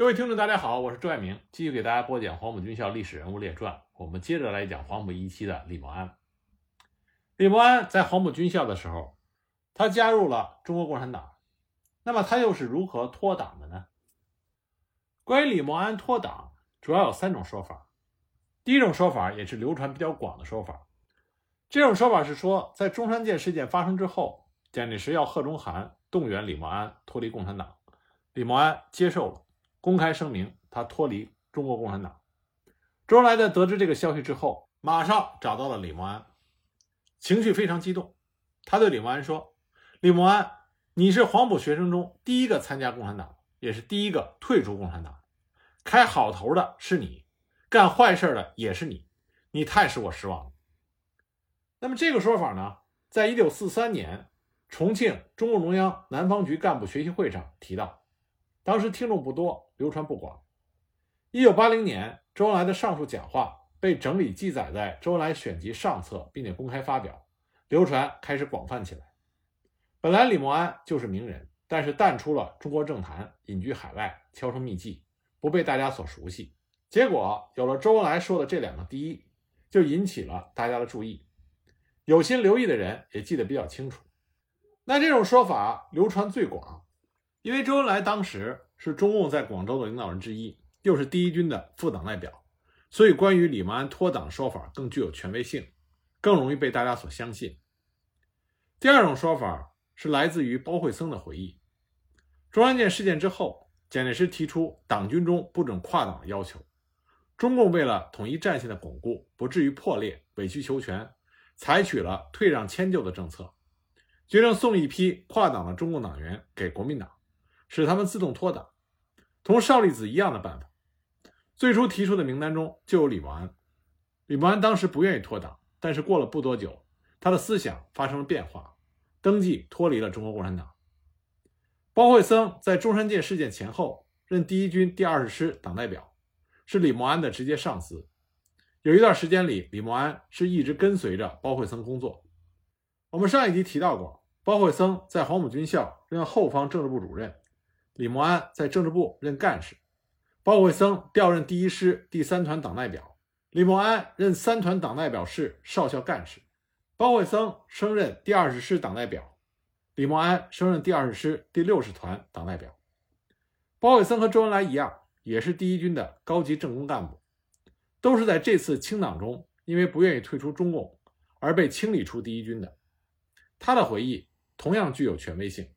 各位听众，大家好，我是周爱明，继续给大家播讲《黄埔军校历史人物列传》。我们接着来讲黄埔一期的李默安。李默安在黄埔军校的时候，他加入了中国共产党。那么他又是如何脱党的呢？关于李默安脱党，主要有三种说法。第一种说法也是流传比较广的说法，这种说法是说，在中山舰事件发生之后，蒋介石要贺中涵动员李默安脱离共产党，李默安接受了。公开声明，他脱离中国共产党。周恩来在得知这个消息之后，马上找到了李默安，情绪非常激动。他对李默安说：“李默安，你是黄埔学生中第一个参加共产党，也是第一个退出共产党。开好头的是你，干坏事的也是你，你太使我失望了。”那么这个说法呢，在一九四三年重庆中共中央南方局干部学习会上提到，当时听众不多。流传不广。一九八零年，周恩来的上述讲话被整理记载在《周恩来选集》上册，并且公开发表，流传开始广泛起来。本来李默安就是名人，但是淡出了中国政坛，隐居海外，销声匿迹，不被大家所熟悉。结果有了周恩来说的这两个第一，就引起了大家的注意。有心留意的人也记得比较清楚。那这种说法流传最广，因为周恩来当时。是中共在广州的领导人之一，又是第一军的副党代表，所以关于李默安脱党说法更具有权威性，更容易被大家所相信。第二种说法是来自于包惠僧的回忆：中山舰事件之后，蒋介石提出党军中不准跨党的要求，中共为了统一战线的巩固，不至于破裂、委曲求全，采取了退让迁就的政策，决定送一批跨党的中共党员给国民党。使他们自动脱党，同少利子一样的办法。最初提出的名单中就有李默安。李默安当时不愿意脱党，但是过了不多久，他的思想发生了变化，登记脱离了中国共产党。包惠僧在中山舰事件前后任第一军第二十师党代表，是李默安的直接上司。有一段时间里，李默安是一直跟随着包惠僧工作。我们上一集提到过，包惠僧在黄埔军校任后方政治部主任。李默安在政治部任干事，包惠僧调任第一师第三团党代表，李默安任三团党代表室少校干事，包惠僧升任第二十师党代表，李默安升任第二十师第六十团党代表。包惠僧和周恩来一样，也是第一军的高级政工干部，都是在这次清党中，因为不愿意退出中共而被清理出第一军的。他的回忆同样具有权威性。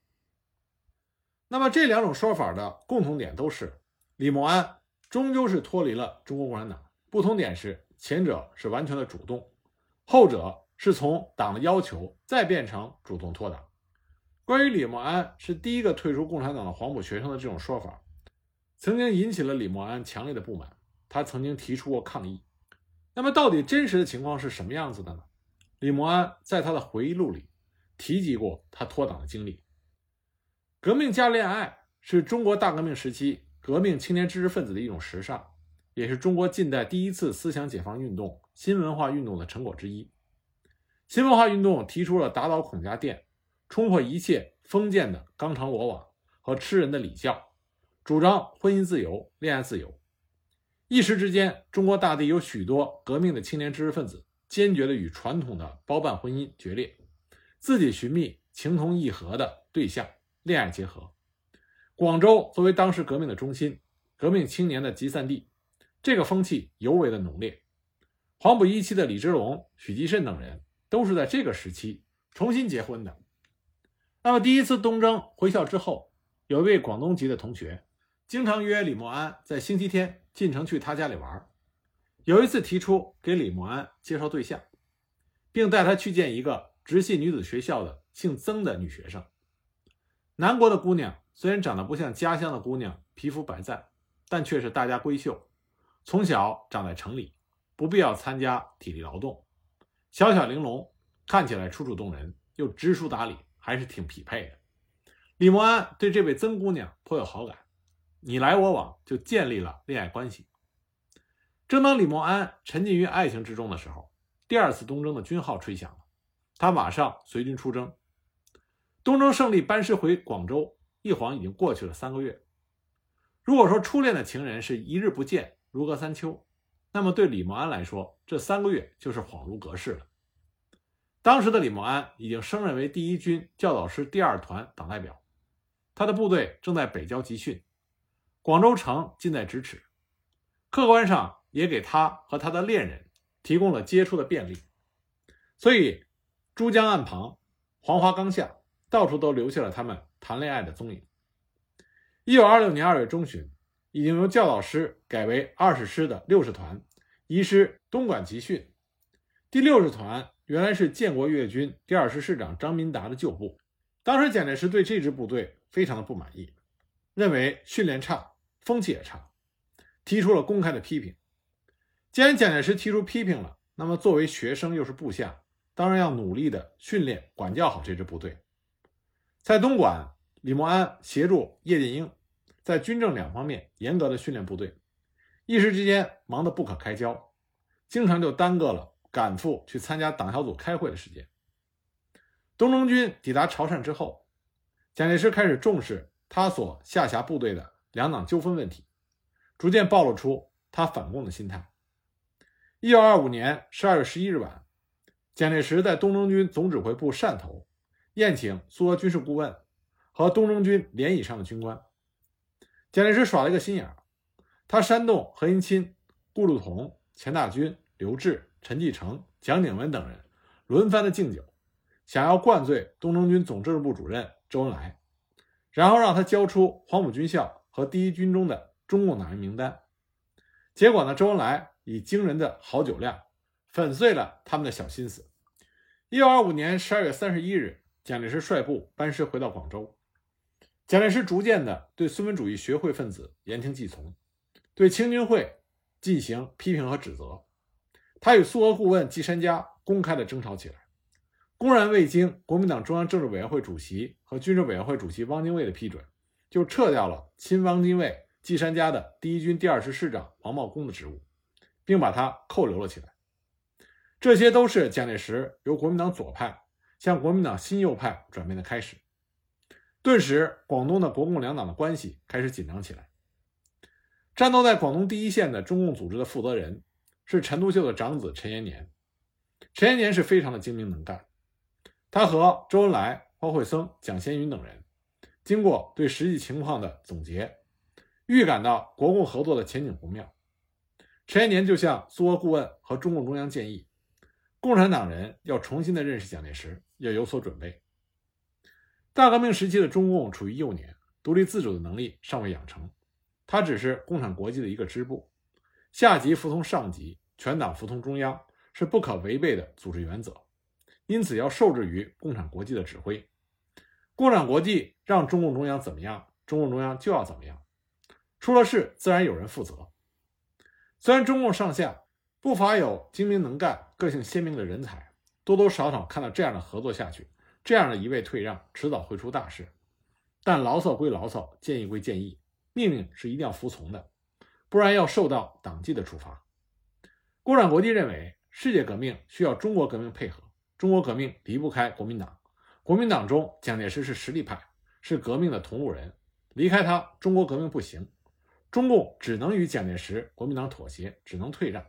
那么这两种说法的共同点都是，李默安终究是脱离了中国共产党。不同点是，前者是完全的主动，后者是从党的要求再变成主动脱党。关于李默安是第一个退出共产党的黄埔学生的这种说法，曾经引起了李默安强烈的不满，他曾经提出过抗议。那么到底真实的情况是什么样子的呢？李默安在他的回忆录里提及过他脱党的经历。革命加恋爱是中国大革命时期革命青年知识分子的一种时尚，也是中国近代第一次思想解放运动、新文化运动的成果之一。新文化运动提出了打倒孔家店、冲破一切封建的纲常罗网和吃人的礼教，主张婚姻自由、恋爱自由。一时之间，中国大地有许多革命的青年知识分子坚决地与传统的包办婚姻决裂，自己寻觅情同意合的对象。恋爱结合，广州作为当时革命的中心，革命青年的集散地，这个风气尤为的浓烈。黄埔一期的李之龙、许继慎等人都是在这个时期重新结婚的。那么第一次东征回校之后，有一位广东籍的同学，经常约李默安在星期天进城去他家里玩。有一次提出给李默安介绍对象，并带他去见一个直系女子学校的姓曾的女学生。南国的姑娘虽然长得不像家乡的姑娘皮肤白皙，但却是大家闺秀。从小长在城里，不必要参加体力劳动，小巧玲珑，看起来楚楚动人，又知书达理，还是挺匹配的。李默安对这位曾姑娘颇有好感，你来我往，就建立了恋爱关系。正当李默安沉浸于爱情之中的时候，第二次东征的军号吹响了，他马上随军出征。东征胜利，班师回广州，一晃已经过去了三个月。如果说初恋的情人是一日不见如隔三秋，那么对李默安来说，这三个月就是恍如隔世了。当时的李默安已经升任为第一军教导师第二团党代表，他的部队正在北郊集训，广州城近在咫尺，客观上也给他和他的恋人提供了接触的便利，所以珠江岸旁、黄花岗下，到处都留下了他们谈恋爱的踪影。一九二六年二月中旬，已经由教导师改为二十师的六十团移师东莞集训，第六十团。原来是建国粤军第二师师长张民达的旧部，当时蒋介石对这支部队非常的不满意，认为训练差，风气也差，提出了公开的批评。既然蒋介石提出批评了，那么作为学生又是部下，当然要努力的训练管教好这支部队。在东莞，李默安协助叶剑英在军政两方面严格的训练部队，一时之间忙得不可开交，经常就耽搁了。赶赴去参加党小组开会的时间。东征军抵达潮汕之后，蒋介石开始重视他所下辖部队的两党纠纷问题，逐渐暴露出他反共的心态。一九二五年十二月十一日晚，蒋介石在东征军总指挥部汕头宴请苏俄军事顾问和东征军连以上的军官。蒋介石耍了一个心眼儿，他煽动何应钦、顾祝同、钱大钧、刘峙。陈继承、蒋鼎文等人轮番的敬酒，想要灌醉东征军总政治部主任周恩来，然后让他交出黄埔军校和第一军中的中共党员名单。结果呢，周恩来以惊人的好酒量粉碎了他们的小心思。一九二五年十二月三十一日，蒋介石率部班师回到广州。蒋介石逐渐的对孙文主义学会分子言听计从，对青军会进行批评和指责。他与苏俄顾问季山家公开的争吵起来，公然未经国民党中央政治委员会主席和军事委员会主席汪精卫的批准，就撤掉了亲汪精卫、季山家的第一军第二师师长王茂功的职务，并把他扣留了起来。这些都是蒋介石由国民党左派向国民党新右派转变的开始。顿时，广东的国共两党的关系开始紧张起来。战斗在广东第一线的中共组织的负责人。是陈独秀的长子陈延年，陈延年是非常的精明能干。他和周恩来、包惠僧、蒋先云等人，经过对实际情况的总结，预感到国共合作的前景不妙。陈延年就向苏俄顾问和中共中央建议，共产党人要重新的认识蒋介石，要有所准备。大革命时期的中共处于幼年，独立自主的能力尚未养成，它只是共产国际的一个支部。下级服从上级，全党服从中央，是不可违背的组织原则，因此要受制于共产国际的指挥。共产国际让中共中央怎么样，中共中央就要怎么样，出了事自然有人负责。虽然中共上下不乏有精明能干、个性鲜明的人才，多多少少看到这样的合作下去，这样的一味退让，迟早会出大事。但牢骚归牢骚，建议归建议，命令是一定要服从的。不然要受到党纪的处罚。共产国际认为，世界革命需要中国革命配合，中国革命离不开国民党。国民党中，蒋介石是实力派，是革命的同路人，离开他，中国革命不行。中共只能与蒋介石、国民党妥协，只能退让。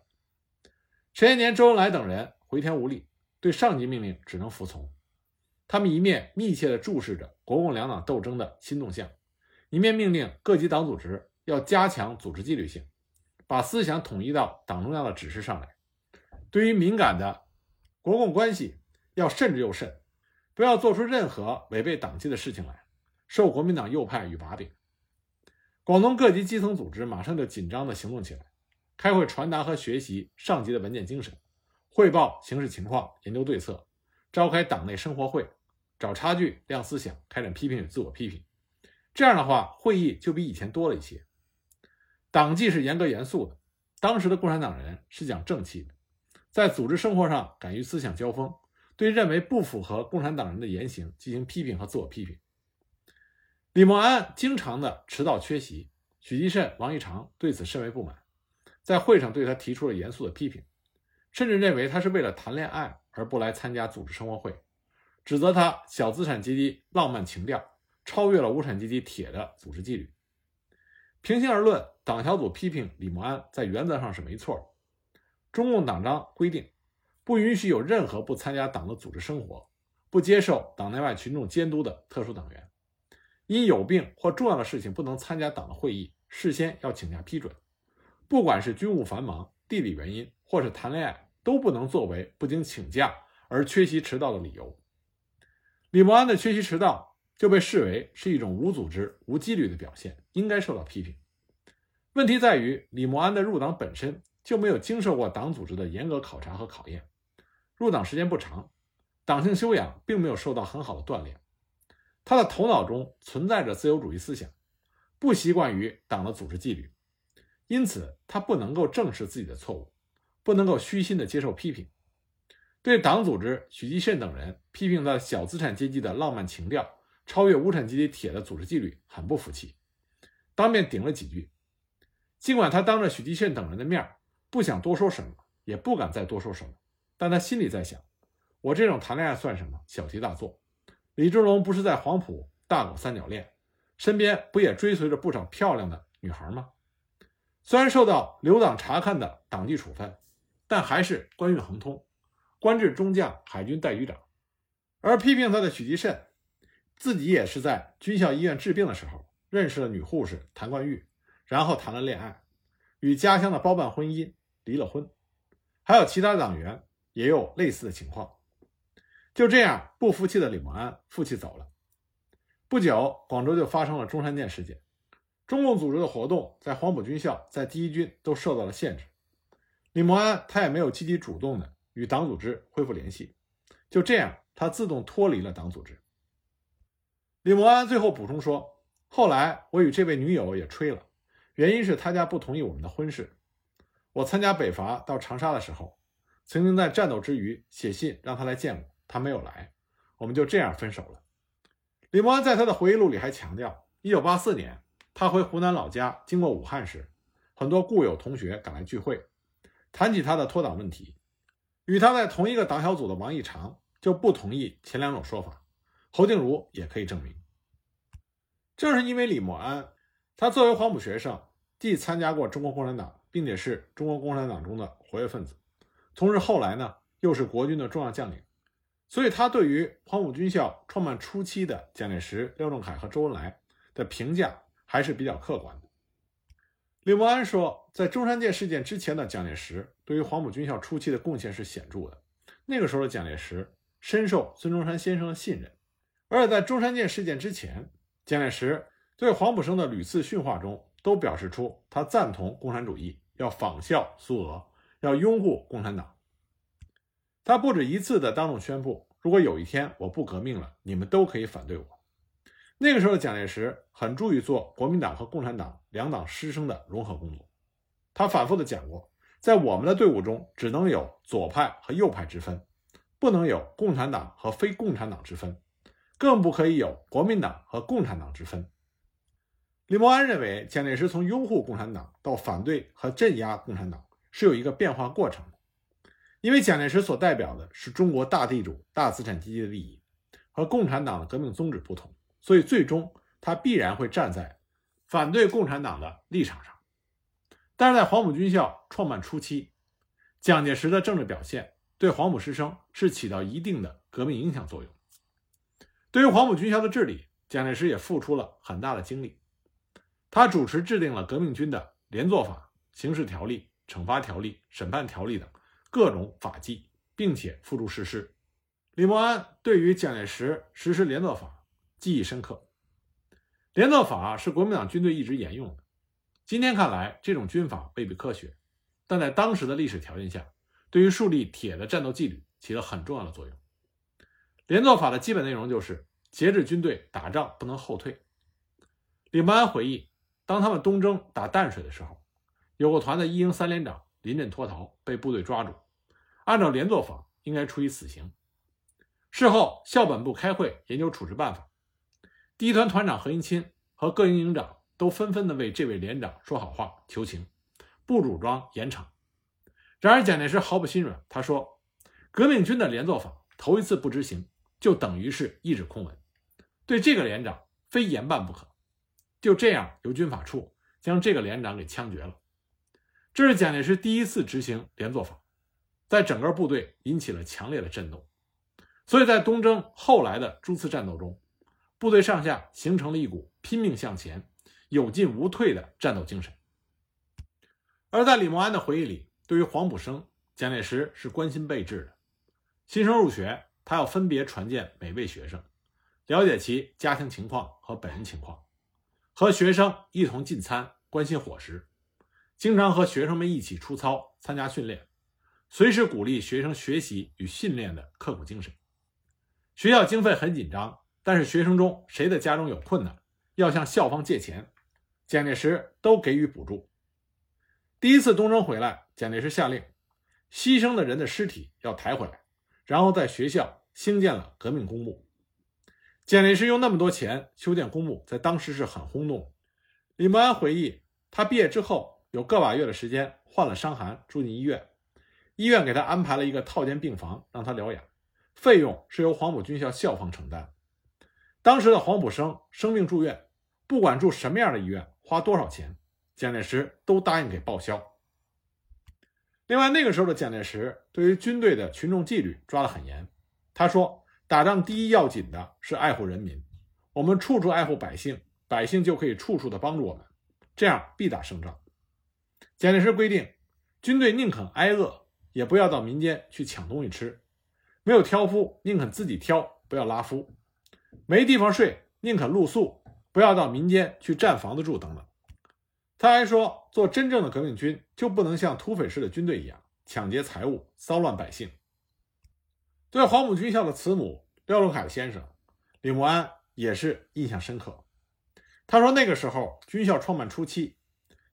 陈延年、周恩来等人回天无力，对上级命令只能服从。他们一面密切地注视着国共两党斗争的新动向，一面命令各级党组织。要加强组织纪律性，把思想统一到党中央的指示上来。对于敏感的国共关系，要慎之又慎，不要做出任何违背党纪的事情来，受国民党右派与把柄。广东各级基层组织马上就紧张地行动起来，开会传达和学习上级的文件精神，汇报形势情况，研究对策，召开党内生活会，找差距，亮思想，开展批评与自我批评。这样的话，会议就比以前多了一些。党纪是严格严肃的，当时的共产党人是讲正气的，在组织生活上敢于思想交锋，对认为不符合共产党人的言行进行批评和自我批评。李默安经常的迟到缺席，许继慎、王玉长对此甚为不满，在会上对他提出了严肃的批评，甚至认为他是为了谈恋爱而不来参加组织生活会，指责他小资产阶级浪漫情调超越了无产阶级铁的组织纪律。平心而论，党小组批评李默安在原则上是没错的。中共党章规定，不允许有任何不参加党的组织生活、不接受党内外群众监督的特殊党员，因有病或重要的事情不能参加党的会议，事先要请假批准。不管是军务繁忙、地理原因，或是谈恋爱，都不能作为不经请假而缺席迟到的理由。李默安的缺席迟到。就被视为是一种无组织、无纪律的表现，应该受到批评。问题在于，李默安的入党本身就没有经受过党组织的严格考察和考验，入党时间不长，党性修养并没有受到很好的锻炼，他的头脑中存在着自由主义思想，不习惯于党的组织纪律，因此他不能够正视自己的错误，不能够虚心的接受批评。对党组织许继慎等人批评的小资产阶级的浪漫情调。超越无产阶级铁的组织纪律，很不服气，当面顶了几句。尽管他当着许继慎等人的面不想多说什么，也不敢再多说什么，但他心里在想：我这种谈恋爱算什么？小题大做。李志龙不是在黄埔大搞三角恋，身边不也追随着不少漂亮的女孩吗？虽然受到留党察看的党纪处分，但还是官运亨通，官至中将、海军代局长。而批评他的许继慎。自己也是在军校医院治病的时候认识了女护士谭冠玉，然后谈了恋爱，与家乡的包办婚姻，离了婚。还有其他党员也有类似的情况。就这样，不服气的李默安负气走了。不久，广州就发生了中山舰事件，中共组织的活动在黄埔军校、在第一军都受到了限制。李默安他也没有积极主动的与党组织恢复联系，就这样，他自动脱离了党组织。李默安最后补充说：“后来我与这位女友也吹了，原因是他家不同意我们的婚事。我参加北伐到长沙的时候，曾经在战斗之余写信让他来见我，他没有来，我们就这样分手了。”李默安在他的回忆录里还强调：1984年他回湖南老家，经过武汉时，很多故友同学赶来聚会，谈起他的脱党问题，与他在同一个党小组的王义长就不同意前两种说法。侯静茹也可以证明，正是因为李默安，他作为黄埔学生，既参加过中国共产党，并且是中国共产党中的活跃分子，同时后来呢又是国军的重要将领，所以他对于黄埔军校创办初期的蒋介石、廖仲恺和周恩来的评价还是比较客观的。李默安说，在中山舰事件之前的蒋介石对于黄埔军校初期的贡献是显著的，那个时候的蒋介石深受孙中山先生的信任。而且在中山舰事件之前，蒋介石对黄埔生的屡次训话中都表示出他赞同共产主义，要仿效苏俄，要拥护共产党。他不止一次的当众宣布，如果有一天我不革命了，你们都可以反对我。那个时候的蒋介石很注意做国民党和共产党两党师生的融合工作。他反复的讲过，在我们的队伍中只能有左派和右派之分，不能有共产党和非共产党之分。更不可以有国民党和共产党之分。李默安认为，蒋介石从拥护共产党到反对和镇压共产党是有一个变化过程的，因为蒋介石所代表的是中国大地主、大资产阶级的利益，和共产党的革命宗旨不同，所以最终他必然会站在反对共产党的立场上。但是在黄埔军校创办初期，蒋介石的政治表现对黄埔师生是起到一定的革命影响作用。对于黄埔军校的治理，蒋介石也付出了很大的精力。他主持制定了革命军的连坐法、刑事条例、惩罚条例、审判条例等各种法纪，并且付诸实施。李默安对于蒋介石实施连坐法记忆深刻。连坐法是国民党军队一直沿用的。今天看来，这种军法未必科学，但在当时的历史条件下，对于树立铁的战斗纪律起了很重要的作用。连坐法的基本内容就是节制军队打仗不能后退。李默安回忆，当他们东征打淡水的时候，有个团的一营三连长临阵脱逃，被部队抓住，按照连坐法应该处以死刑。事后校本部开会研究处置办法，第一团团长何应钦和各营营长都纷纷的为这位连长说好话求情，不主张严惩。然而蒋介石毫不心软，他说：“革命军的连坐法头一次不执行。”就等于是一纸空文，对这个连长非严办不可。就这样，由军法处将这个连长给枪决了。这是蒋介石第一次执行连坐法，在整个部队引起了强烈的震动。所以在东征后来的诸次战斗中，部队上下形成了一股拼命向前、有进无退的战斗精神。而在李默安的回忆里，对于黄埔生，蒋介石是关心备至的。新生入学，他要分别传见每位学生，了解其家庭情况和本人情况，和学生一同进餐，关心伙食，经常和学生们一起出操、参加训练，随时鼓励学生学习与训练的刻苦精神。学校经费很紧张，但是学生中谁的家中有困难，要向校方借钱，蒋介石都给予补助。第一次东征回来，蒋介石下令，牺牲的人的尸体要抬回来，然后在学校兴建了革命公墓。蒋介石用那么多钱修建公墓，在当时是很轰动。李默安回忆，他毕业之后有个把月的时间患了伤寒，住进医院，医院给他安排了一个套间病房，让他疗养。费用是由黄埔军校校方承担。当时的黄埔生生病住院，不管住什么样的医院，花多少钱，蒋介石都答应给报销。另外，那个时候的蒋介石对于军队的群众纪律抓得很严。他说：“打仗第一要紧的是爱护人民，我们处处爱护百姓，百姓就可以处处的帮助我们，这样必打胜仗。”蒋介石规定，军队宁肯挨饿，也不要到民间去抢东西吃。没有挑夫，宁肯自己挑，不要拉夫；没地方睡，宁肯露宿，不要到民间去占房子住等等。他还说，做真正的革命军就不能像土匪式的军队一样抢劫财物、骚乱百姓。对黄埔军校的慈母廖仲恺先生，李默安也是印象深刻。他说，那个时候军校创办初期，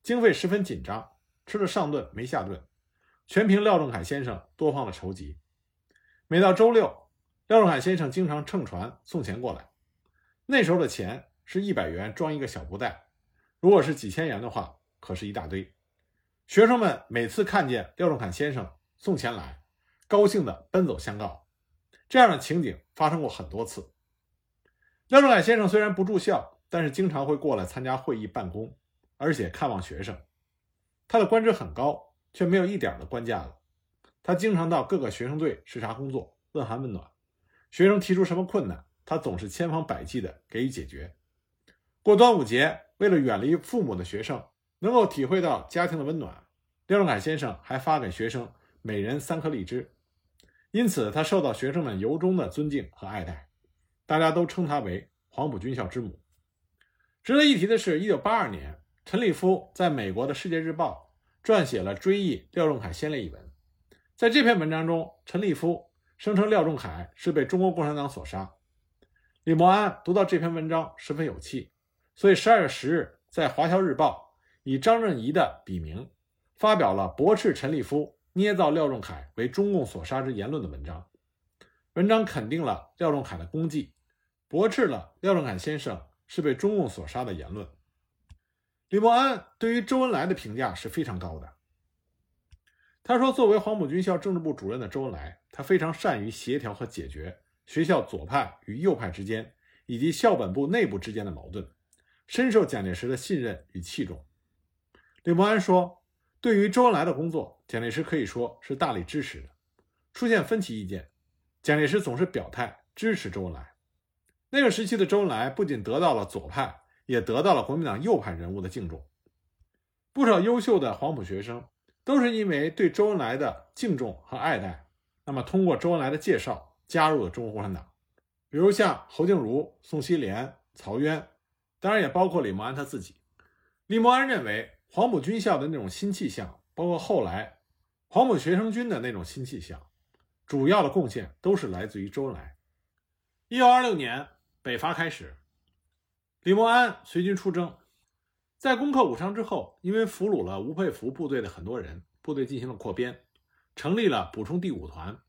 经费十分紧张，吃了上顿没下顿，全凭廖仲恺先生多方的筹集。每到周六，廖仲恺先生经常乘船送钱过来。那时候的钱是一百元装一个小布袋，如果是几千元的话，可是一大堆。学生们每次看见廖仲恺先生送钱来，高兴地奔走相告。这样的情景发生过很多次。廖仲恺先生虽然不住校，但是经常会过来参加会议、办公，而且看望学生。他的官职很高，却没有一点的官架子。他经常到各个学生队视察工作，问寒问暖。学生提出什么困难，他总是千方百计地给予解决。过端午节，为了远离父母的学生能够体会到家庭的温暖，廖仲恺先生还发给学生每人三颗荔枝。因此，他受到学生们由衷的尊敬和爱戴，大家都称他为黄埔军校之母。值得一提的是，一九八二年，陈立夫在美国的《世界日报》撰写了追忆廖仲恺先烈一文。在这篇文章中，陈立夫声称廖仲恺是被中国共产党所杀。李默安读到这篇文章十分有气，所以十二月十日在《华侨日报》以张润仪的笔名发表了驳斥陈立夫捏造廖仲恺为中共所杀之言论的文章。文章肯定了廖仲恺的功绩，驳斥了廖仲恺先生是被中共所杀的言论。李默安对于周恩来的评价是非常高的。他说：“作为黄埔军校政治部主任的周恩来，他非常善于协调和解决学校左派与右派之间，以及校本部内部之间的矛盾，深受蒋介石的信任与器重。”李默安说：“对于周恩来的工作，蒋介石可以说是大力支持的。出现分歧意见，蒋介石总是表态支持周恩来。那个时期的周恩来不仅得到了左派，也得到了国民党右派人物的敬重。不少优秀的黄埔学生。”都是因为对周恩来的敬重和爱戴，那么通过周恩来的介绍加入了中国共产党。比如像侯静茹、宋希濂、曹渊，当然也包括李默安他自己。李默安认为，黄埔军校的那种新气象，包括后来黄埔学生军的那种新气象，主要的贡献都是来自于周恩来。一九二六年北伐开始，李默安随军出征。在攻克武昌之后，因为俘虏了吴佩孚部队的很多人，部队进行了扩编，成立了补充第五团，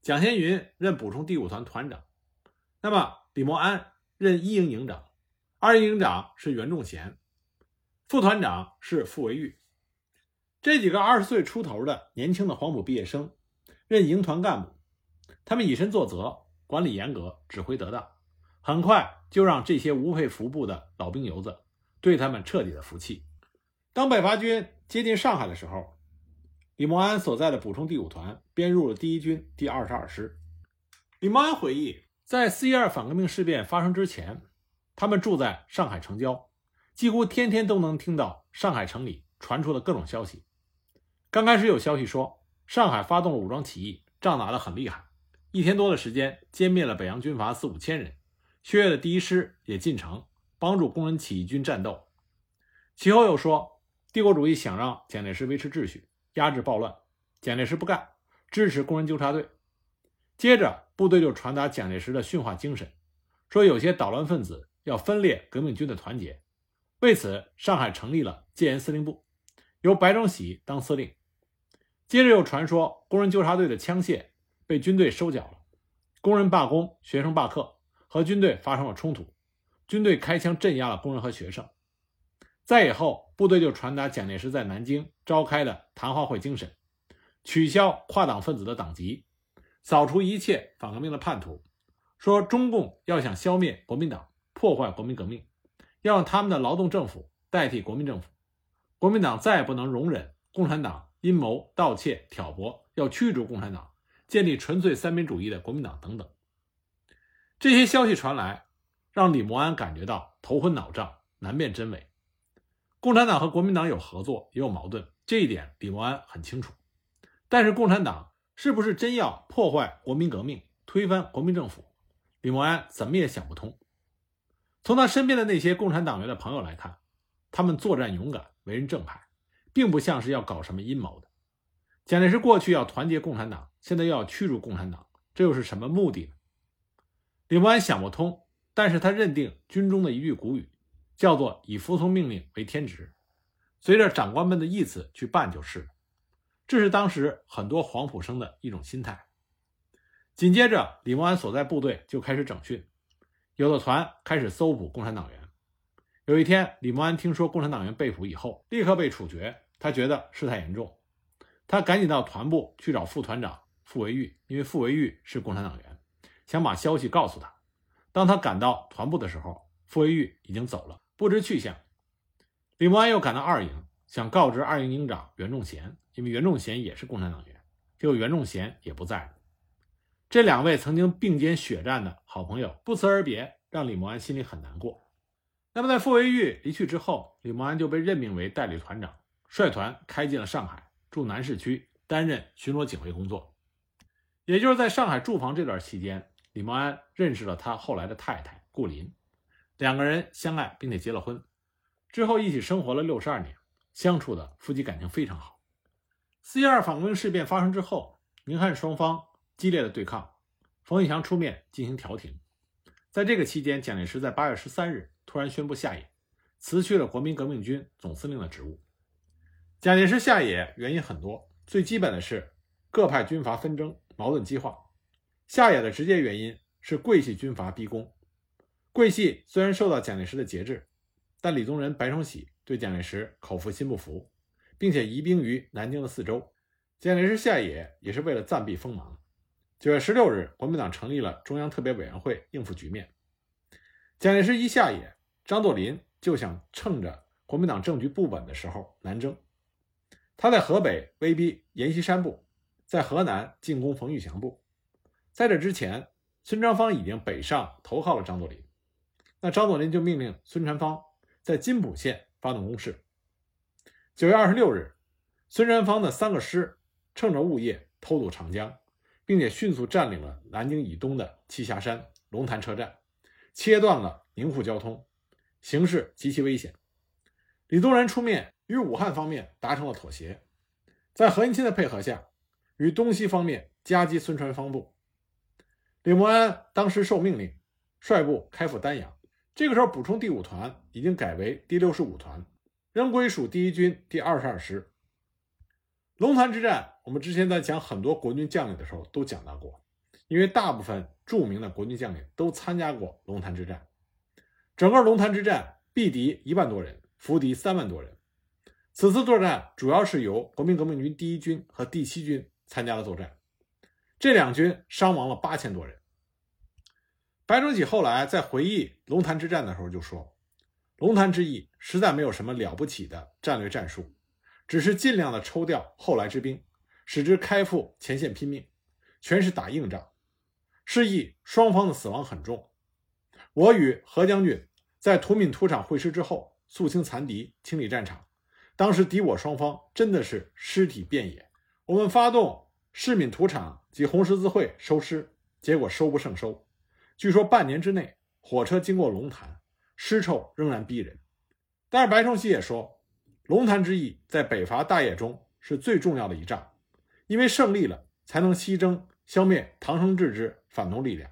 蒋先云任补充第五团团长，那么李默安任一营营长，二营营长是袁仲贤，副团长是傅维玉，这几个二十岁出头的年轻的黄埔毕业生任营团干部，他们以身作则，管理严格，指挥得当，很快就让这些吴佩孚部的老兵油子。对他们彻底的服气，当北伐军接近上海的时候，李默安所在的补充第五团编入了第一军第二十二师。李默安回忆，在四一二反革命事变发生之前，他们住在上海城郊，几乎天天都能听到上海城里传出的各种消息。刚开始有消息说，上海发动了武装起义，仗打得很厉害，一天多的时间歼灭了北洋军阀四五千人。薛岳的第一师也进城帮助工人起义军战斗。其后又说，帝国主义想让蒋介石维持秩序，压制暴乱，蒋介石不干，支持工人纠察队。接着，部队就传达蒋介石的训话精神，说有些捣乱分子要分裂革命军的团结。为此，上海成立了戒严司令部，由白崇禧当司令。接着又传说，工人纠察队的枪械被军队收缴了，工人罢工，学生罢课，和军队发生了冲突，军队开枪镇压了工人和学生。再以后，部队就传达蒋介石在南京召开的谈话会精神，取消跨党分子的党籍，扫除一切反革命的叛徒，说中共要想消灭国民党，破坏国民革命，要让他们的劳动政府代替国民政府，国民党再也不能容忍共产党阴谋盗窃挑拨，要驱逐共产党，建立纯粹三民主义的国民党等等。这些消息传来，让李默安感觉到头昏脑胀，难辨真伪。共产党和国民党有合作，也有矛盾，这一点李默安很清楚。但是，共产党是不是真要破坏国民革命、推翻国民政府？李默安怎么也想不通。从他身边的那些共产党员的朋友来看，他们作战勇敢，为人正派，并不像是要搞什么阴谋的。蒋介石过去要团结共产党，现在又要驱逐共产党，这又是什么目的呢？李默安想不通。但是他认定军中的一句古语。叫做以服从命令为天职，随着长官们的意思去办就是了。这是当时很多黄埔生的一种心态。紧接着，李默安所在部队就开始整训，有的团开始搜捕共产党员。有一天，李默安听说共产党员被捕以后，立刻被处决，他觉得事态严重，他赶紧到团部去找副团长傅维玉，因为傅维玉是共产党员，想把消息告诉他。当他赶到团部的时候，傅维玉已经走了。不知去向，李默安又赶到二营，想告知二营营长袁仲贤，因为袁仲贤也是共产党员，结果袁仲贤也不在了。这两位曾经并肩血战的好朋友不辞而别，让李默安心里很难过。那么在傅维玉离去之后，李默安就被任命为代理团长，率团开进了上海，驻南市区，担任巡逻警卫工作。也就是在上海驻防这段期间，李默安认识了他后来的太太顾林。两个人相爱，并且结了婚，之后一起生活了六十二年，相处的夫妻感情非常好。四一二反革命事变发生之后，宁汉双方激烈的对抗，冯玉祥出面进行调停。在这个期间，蒋介石在八月十三日突然宣布下野，辞去了国民革命军总司令的职务。蒋介石下野原因很多，最基本的是各派军阀纷争，矛盾激化。下野的直接原因是桂系军阀逼宫。桂系虽然受到蒋介石的节制，但李宗仁、白崇禧对蒋介石口服心不服，并且移兵于南京的四周。蒋介石下野也是为了暂避锋芒。九月十六日，国民党成立了中央特别委员会应付局面。蒋介石一下野，张作霖就想趁着国民党政局不稳的时候南征。他在河北威逼阎锡山部，在河南进攻冯玉祥部。在这之前，孙传芳已经北上投靠了张作霖。那张作霖就命令孙传芳在津浦线发动攻势。九月二十六日，孙传芳的三个师趁着雾夜偷渡长江，并且迅速占领了南京以东的栖霞山、龙潭车站，切断了宁沪交通，形势极其危险。李宗仁出面与武汉方面达成了妥协，在何应钦的配合下，与东西方面夹击孙传芳部。李默安当时受命令，率部开赴丹阳。这个时候，补充第五团已经改为第六十五团，仍归属第一军第二十二师。龙潭之战，我们之前在讲很多国军将领的时候都讲到过，因为大部分著名的国军将领都参加过龙潭之战。整个龙潭之战，毙敌一万多人，俘敌三万多人。此次作战主要是由国民革命军第一军和第七军参加了作战，这两军伤亡了八千多人。白崇禧后来在回忆龙潭之战的时候就说：“龙潭之役实在没有什么了不起的战略战术，只是尽量的抽调后来之兵，使之开赴前线拼命，全是打硬仗。示意双方的死亡很重。我与何将军在图敏土场会师之后，肃清残敌，清理战场。当时敌我双方真的是尸体遍野。我们发动市敏土场及红十字会收尸，结果收不胜收。据说半年之内，火车经过龙潭，尸臭仍然逼人。但是白崇禧也说，龙潭之役在北伐大业中是最重要的一仗，因为胜利了，才能西征。消灭唐生智之反动力量，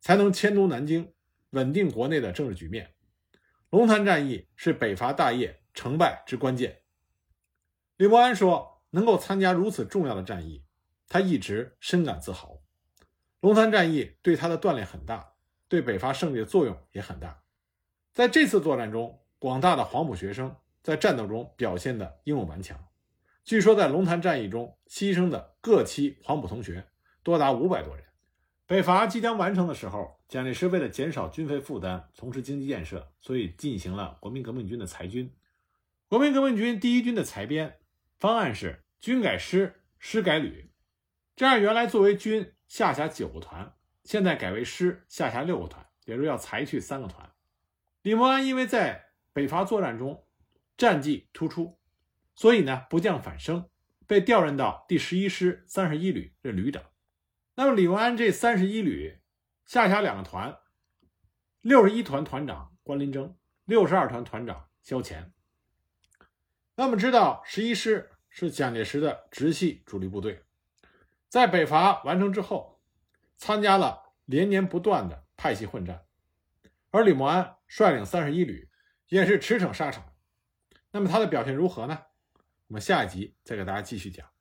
才能迁都南京，稳定国内的政治局面。龙潭战役是北伐大业成败之关键。李默安说：“能够参加如此重要的战役，他一直深感自豪。龙潭战役对他的锻炼很大，对北伐胜利的作用也很大。在这次作战中，广大的黄埔学生在战斗中表现的英勇顽强。据说，在龙潭战役中牺牲的各期黄埔同学。”多达五百多人。北伐即将完成的时候，蒋介石为了减少军费负担，从事经济建设，所以进行了国民革命军的裁军。国民革命军第一军的裁编方案是军改师，师改旅，这样原来作为军下辖九个团，现在改为师下辖六个团，也就是要裁去三个团。李默安因为在北伐作战中战绩突出，所以呢不降反升，被调任到第十一师三十一旅任旅长。那么李默安这三十一旅下辖两个团，六十一团团长关林征，六十二团团长萧乾。那么知道十一师是蒋介石的直系主力部队，在北伐完成之后，参加了连年不断的派系混战，而李默安率领三十一旅也是驰骋沙场。那么他的表现如何呢？我们下一集再给大家继续讲。